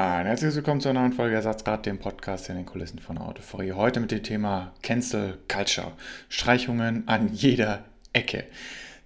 Ein herzliches Willkommen zu einer neuen Folge Ersatzrad, dem Podcast in den Kulissen von Autoforie. Heute mit dem Thema Cancel Culture. Streichungen an jeder Ecke.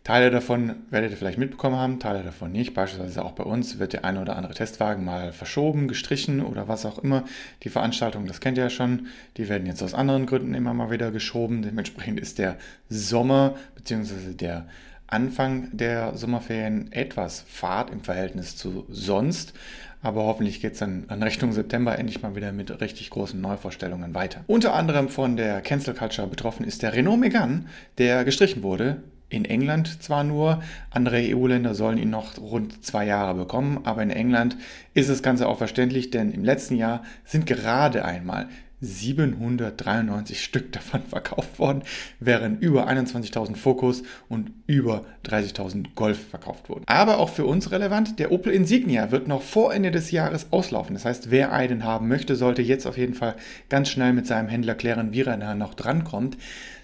Teile davon werdet ihr vielleicht mitbekommen haben, Teile davon nicht. Beispielsweise auch bei uns wird der eine oder andere Testwagen mal verschoben, gestrichen oder was auch immer. Die Veranstaltungen, das kennt ihr ja schon, die werden jetzt aus anderen Gründen immer mal wieder geschoben. Dementsprechend ist der Sommer bzw. der Anfang der Sommerferien etwas fad im Verhältnis zu sonst. Aber hoffentlich geht es dann an Richtung September endlich mal wieder mit richtig großen Neuvorstellungen weiter. Unter anderem von der Cancel Culture betroffen ist der Renault Megane, der gestrichen wurde. In England zwar nur, andere EU-Länder sollen ihn noch rund zwei Jahre bekommen, aber in England ist das Ganze auch verständlich, denn im letzten Jahr sind gerade einmal 793 Stück davon verkauft worden, während über 21.000 Focus und über 30.000 Golf verkauft wurden. Aber auch für uns relevant, der Opel Insignia wird noch vor Ende des Jahres auslaufen. Das heißt, wer einen haben möchte, sollte jetzt auf jeden Fall ganz schnell mit seinem Händler klären, wie er da noch drankommt.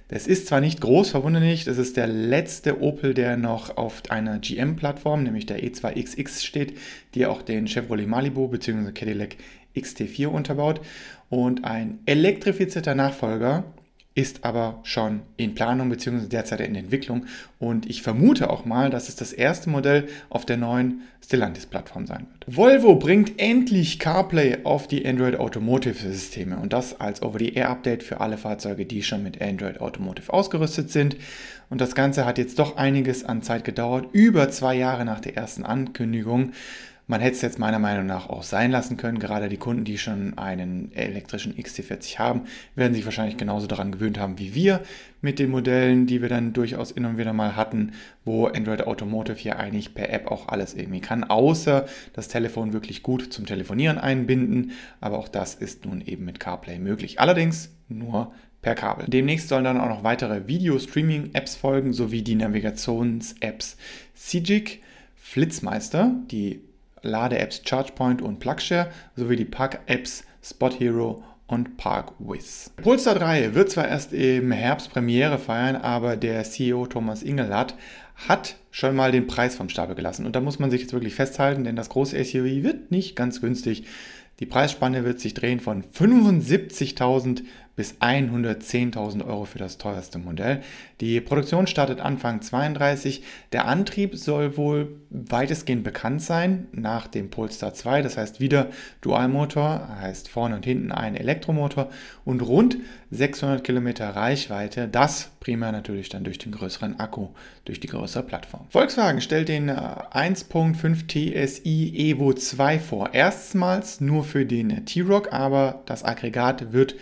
Das ist zwar nicht groß, verwunderlich, das ist der letzte Opel, der noch auf einer GM-Plattform, nämlich der E2XX steht, die auch den Chevrolet Malibu bzw. Cadillac XT4 unterbaut. Und ein elektrifizierter Nachfolger ist aber schon in Planung bzw. derzeit in Entwicklung. Und ich vermute auch mal, dass es das erste Modell auf der neuen Stellantis-Plattform sein wird. Volvo bringt endlich CarPlay auf die Android Automotive-Systeme und das als Over-the-Air-Update für alle Fahrzeuge, die schon mit Android Automotive ausgerüstet sind. Und das Ganze hat jetzt doch einiges an Zeit gedauert, über zwei Jahre nach der ersten Ankündigung. Man hätte es jetzt meiner Meinung nach auch sein lassen können. Gerade die Kunden, die schon einen elektrischen XT40 haben, werden sich wahrscheinlich genauso daran gewöhnt haben wie wir mit den Modellen, die wir dann durchaus immer wieder mal hatten, wo Android Automotive hier eigentlich per App auch alles irgendwie kann, außer das Telefon wirklich gut zum Telefonieren einbinden. Aber auch das ist nun eben mit CarPlay möglich. Allerdings nur per Kabel. Demnächst sollen dann auch noch weitere Video-Streaming-Apps folgen, sowie die Navigations-Apps CIGIC, Flitzmeister, die Lade-Apps ChargePoint und PlugShare sowie die Park-Apps Spot Hero und ParkWiz. Polestar 3 wird zwar erst im Herbst Premiere feiern, aber der CEO Thomas Ingelhardt hat schon mal den Preis vom Stapel gelassen. Und da muss man sich jetzt wirklich festhalten, denn das große SUV wird nicht ganz günstig. Die Preisspanne wird sich drehen von 75.000 bis 110.000 Euro für das teuerste Modell. Die Produktion startet Anfang 32. Der Antrieb soll wohl weitestgehend bekannt sein nach dem Polestar 2. Das heißt wieder Dualmotor, heißt vorne und hinten ein Elektromotor und rund 600 Kilometer Reichweite. Das primär natürlich dann durch den größeren Akku, durch die größere Plattform. Volkswagen stellt den 1.5 äh, TSI Evo 2 vor. Erstmals nur für den T-Rock, aber das Aggregat wird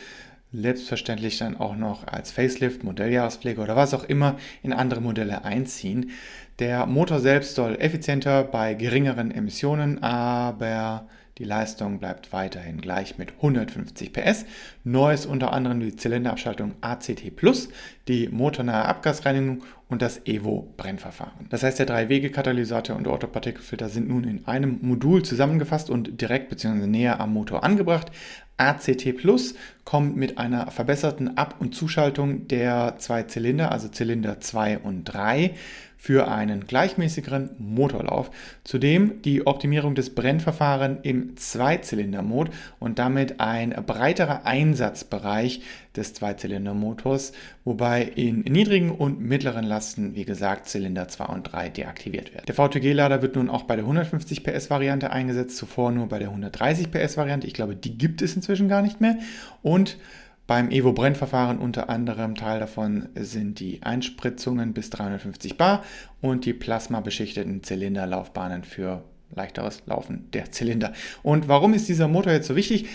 selbstverständlich dann auch noch als Facelift, Modelljahrespflege oder was auch immer in andere Modelle einziehen. Der Motor selbst soll effizienter bei geringeren Emissionen, aber die Leistung bleibt weiterhin gleich mit 150 PS. Neu ist unter anderem die Zylinderabschaltung ACT Plus, die motornahe Abgasreinigung und das Evo-Brennverfahren. Das heißt, der Drei-Wege-Katalysator und der Autopartikelfilter sind nun in einem Modul zusammengefasst und direkt bzw. näher am Motor angebracht. ACT Plus kommt mit einer verbesserten Ab- und Zuschaltung der zwei Zylinder, also Zylinder 2 und 3 für einen gleichmäßigeren Motorlauf. Zudem die Optimierung des Brennverfahrens im Zweizylindermod und damit ein breiterer Einsatzbereich des Zweizylindermotors, wobei in niedrigen und mittleren Lasten, wie gesagt, Zylinder 2 und 3 deaktiviert werden. Der VTG-Lader wird nun auch bei der 150 PS Variante eingesetzt, zuvor nur bei der 130 PS Variante. Ich glaube, die gibt es inzwischen gar nicht mehr. Und beim Evo-Brennverfahren unter anderem Teil davon sind die Einspritzungen bis 350 bar und die plasmabeschichteten Zylinderlaufbahnen für leichteres Laufen der Zylinder. Und warum ist dieser Motor jetzt so wichtig?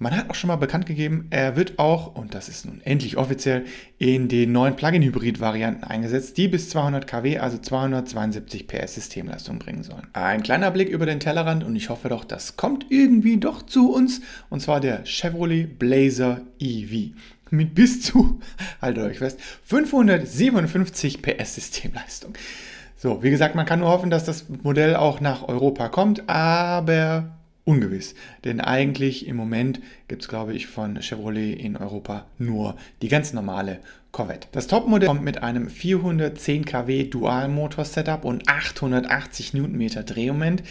Man hat auch schon mal bekannt gegeben, er wird auch, und das ist nun endlich offiziell, in den neuen Plug-in-Hybrid-Varianten eingesetzt, die bis 200 kW, also 272 PS Systemleistung bringen sollen. Ein kleiner Blick über den Tellerrand und ich hoffe doch, das kommt irgendwie doch zu uns, und zwar der Chevrolet Blazer EV mit bis zu, haltet euch fest, 557 PS Systemleistung. So, wie gesagt, man kann nur hoffen, dass das Modell auch nach Europa kommt, aber ungewiss. Denn eigentlich im Moment gibt es, glaube ich, von Chevrolet in Europa nur die ganz normale Corvette. Das Topmodell kommt mit einem 410 kW Dualmotor-Setup und 880 Newtonmeter Drehmoment.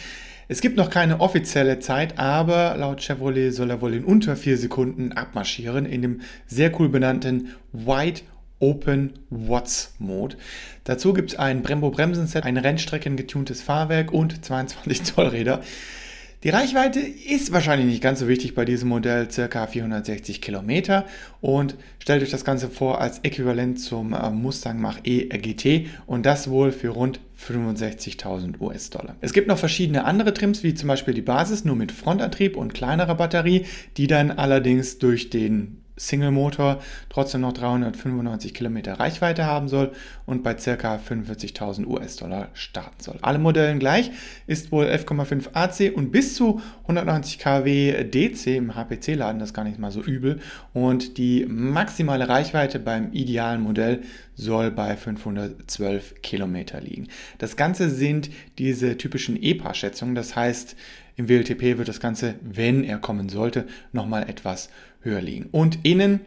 Es gibt noch keine offizielle Zeit, aber laut Chevrolet soll er wohl in unter 4 Sekunden abmarschieren in dem sehr cool benannten White Open Watts Mode. Dazu gibt es ein Brembo Bremsenset, ein Rennstrecken-getuntes Fahrwerk und 22 Zoll Räder. Die Reichweite ist wahrscheinlich nicht ganz so wichtig bei diesem Modell, circa 460 Kilometer. Und stellt euch das Ganze vor als Äquivalent zum äh, Mustang Mach-E GT und das wohl für rund 65.000 US-Dollar. Es gibt noch verschiedene andere Trims, wie zum Beispiel die Basis, nur mit Frontantrieb und kleinerer Batterie, die dann allerdings durch den Single-Motor trotzdem noch 395 Kilometer Reichweite haben soll und bei ca. 45.000 US-Dollar starten soll. Alle Modellen gleich, ist wohl 11,5 AC und bis zu 190 kW DC im HPC-Laden, das ist gar nicht mal so übel. Und die maximale Reichweite beim idealen Modell soll bei 512 Kilometer liegen. Das Ganze sind diese typischen EPA-Schätzungen, das heißt, im WLTP wird das Ganze, wenn er kommen sollte, nochmal etwas höher liegen. Und innen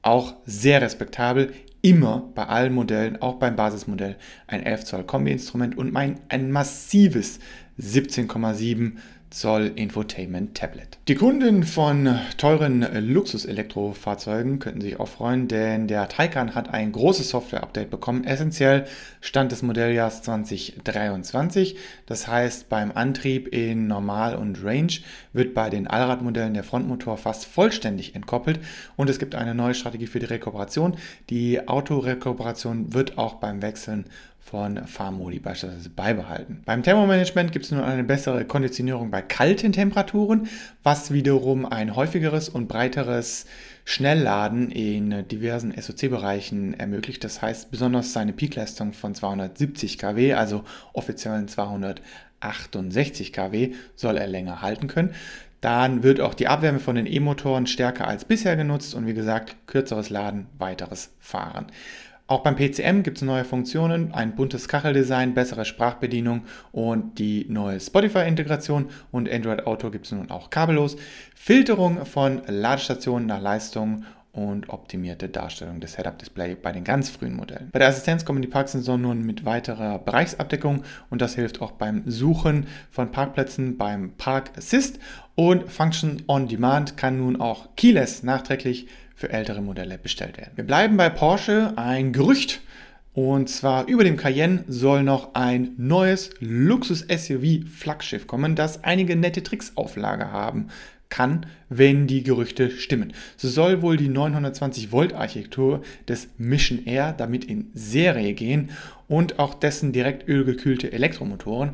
auch sehr respektabel, immer bei allen Modellen, auch beim Basismodell, ein 11 Zoll Kombi-Instrument und mein, ein massives 17,7 Zoll Infotainment Tablet. Die Kunden von teuren Luxus-Elektrofahrzeugen könnten sich auch freuen, denn der Taycan hat ein großes Software-Update bekommen. Essentiell Stand des Modelljahrs 2023. Das heißt, beim Antrieb in Normal und Range wird bei den Allradmodellen der Frontmotor fast vollständig entkoppelt und es gibt eine neue Strategie für die Rekuperation. Die Autorekuperation wird auch beim Wechseln von Fahrmodi beispielsweise beibehalten. Beim Thermomanagement gibt es nun eine bessere Konditionierung bei kalten Temperaturen, was wiederum ein häufigeres und breiteres Schnellladen in diversen SOC-Bereichen ermöglicht. Das heißt, besonders seine Peakleistung von 270 kW, also offiziellen 268 kW, soll er länger halten können. Dann wird auch die Abwärme von den E-Motoren stärker als bisher genutzt und wie gesagt, kürzeres Laden, weiteres Fahren. Auch beim PCM gibt es neue Funktionen, ein buntes Kacheldesign, bessere Sprachbedienung und die neue Spotify-Integration und Android Auto gibt es nun auch kabellos. Filterung von Ladestationen nach Leistung und optimierte Darstellung des Head-Up-Display bei den ganz frühen Modellen. Bei der Assistenz kommen die Parksensoren nun mit weiterer Bereichsabdeckung und das hilft auch beim Suchen von Parkplätzen beim Park Assist und Function on Demand kann nun auch keyless nachträglich für ältere Modelle bestellt werden. Wir bleiben bei Porsche. Ein Gerücht. Und zwar über dem Cayenne soll noch ein neues Luxus-SUV-Flaggschiff kommen, das einige nette Tricks auf haben kann, wenn die Gerüchte stimmen. So soll wohl die 920 Volt Architektur des Mission Air damit in Serie gehen und auch dessen direkt ölgekühlte Elektromotoren.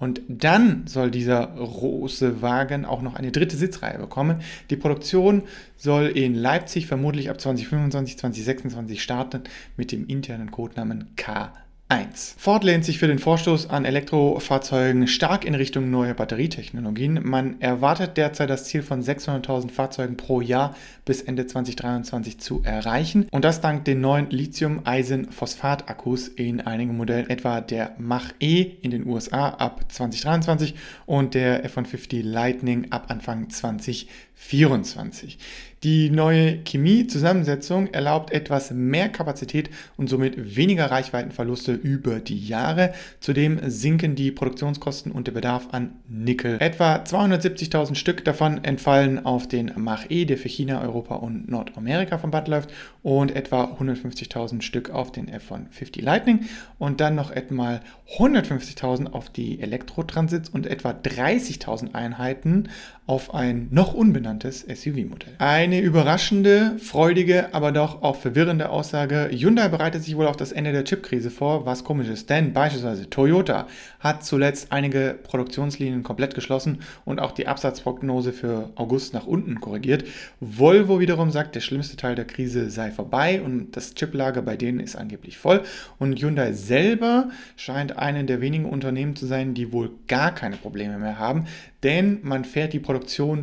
Und dann soll dieser große Wagen auch noch eine dritte Sitzreihe bekommen. Die Produktion soll in Leipzig vermutlich ab 2025, 2026 starten mit dem internen Codenamen K 1. Ford lehnt sich für den Vorstoß an Elektrofahrzeugen stark in Richtung neuer Batterietechnologien. Man erwartet derzeit das Ziel von 600.000 Fahrzeugen pro Jahr bis Ende 2023 zu erreichen. Und das dank den neuen Lithium-Eisen-Phosphat-Akkus in einigen Modellen, etwa der Mach-E in den USA ab 2023 und der F-150 Lightning ab Anfang 2024. Die neue Chemie-Zusammensetzung erlaubt etwas mehr Kapazität und somit weniger Reichweitenverluste über die Jahre. Zudem sinken die Produktionskosten und der Bedarf an Nickel. Etwa 270.000 Stück davon entfallen auf den Mach-E, der für China, Europa und Nordamerika vom Band läuft, und etwa 150.000 Stück auf den F-150 Lightning und dann noch etwa 150.000 auf die Elektrotransits und etwa 30.000 Einheiten auf ein noch unbenanntes SUV-Modell. Eine überraschende, freudige, aber doch auch verwirrende Aussage. Hyundai bereitet sich wohl auf das Ende der Chipkrise vor, was komisch ist, denn beispielsweise Toyota hat zuletzt einige Produktionslinien komplett geschlossen und auch die Absatzprognose für August nach unten korrigiert. Volvo wiederum sagt, der schlimmste Teil der Krise sei vorbei und das Chiplager bei denen ist angeblich voll. Und Hyundai selber scheint einen der wenigen Unternehmen zu sein, die wohl gar keine Probleme mehr haben, denn man fährt die Produktion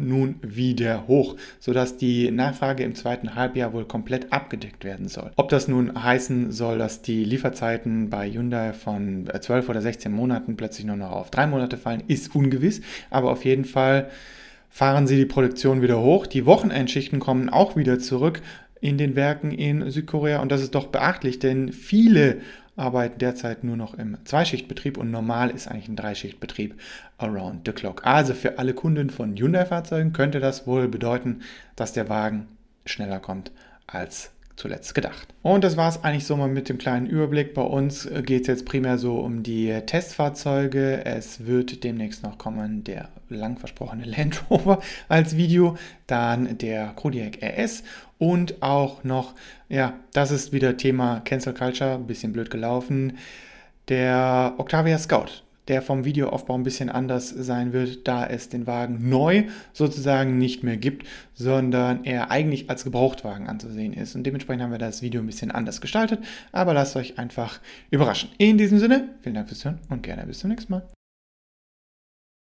nun wieder hoch, sodass die die Nachfrage im zweiten Halbjahr wohl komplett abgedeckt werden soll. Ob das nun heißen soll, dass die Lieferzeiten bei Hyundai von 12 oder 16 Monaten plötzlich nur noch auf drei Monate fallen, ist ungewiss, aber auf jeden Fall fahren sie die Produktion wieder hoch. Die Wochenendschichten kommen auch wieder zurück in den Werken in Südkorea und das ist doch beachtlich, denn viele arbeiten derzeit nur noch im Zweischichtbetrieb und normal ist eigentlich ein Dreischichtbetrieb around the clock. Also für alle Kunden von Hyundai-Fahrzeugen könnte das wohl bedeuten, dass der Wagen schneller kommt als zuletzt gedacht. Und das war es eigentlich so mal mit dem kleinen Überblick. Bei uns geht es jetzt primär so um die Testfahrzeuge. Es wird demnächst noch kommen der lang versprochene Land Rover als Video, dann der Kodiaq RS und auch noch, ja, das ist wieder Thema Cancel Culture, ein bisschen blöd gelaufen, der Octavia Scout der vom Videoaufbau ein bisschen anders sein wird, da es den Wagen neu sozusagen nicht mehr gibt, sondern er eigentlich als Gebrauchtwagen anzusehen ist. Und dementsprechend haben wir das Video ein bisschen anders gestaltet, aber lasst euch einfach überraschen. In diesem Sinne, vielen Dank fürs Hören und gerne bis zum nächsten Mal.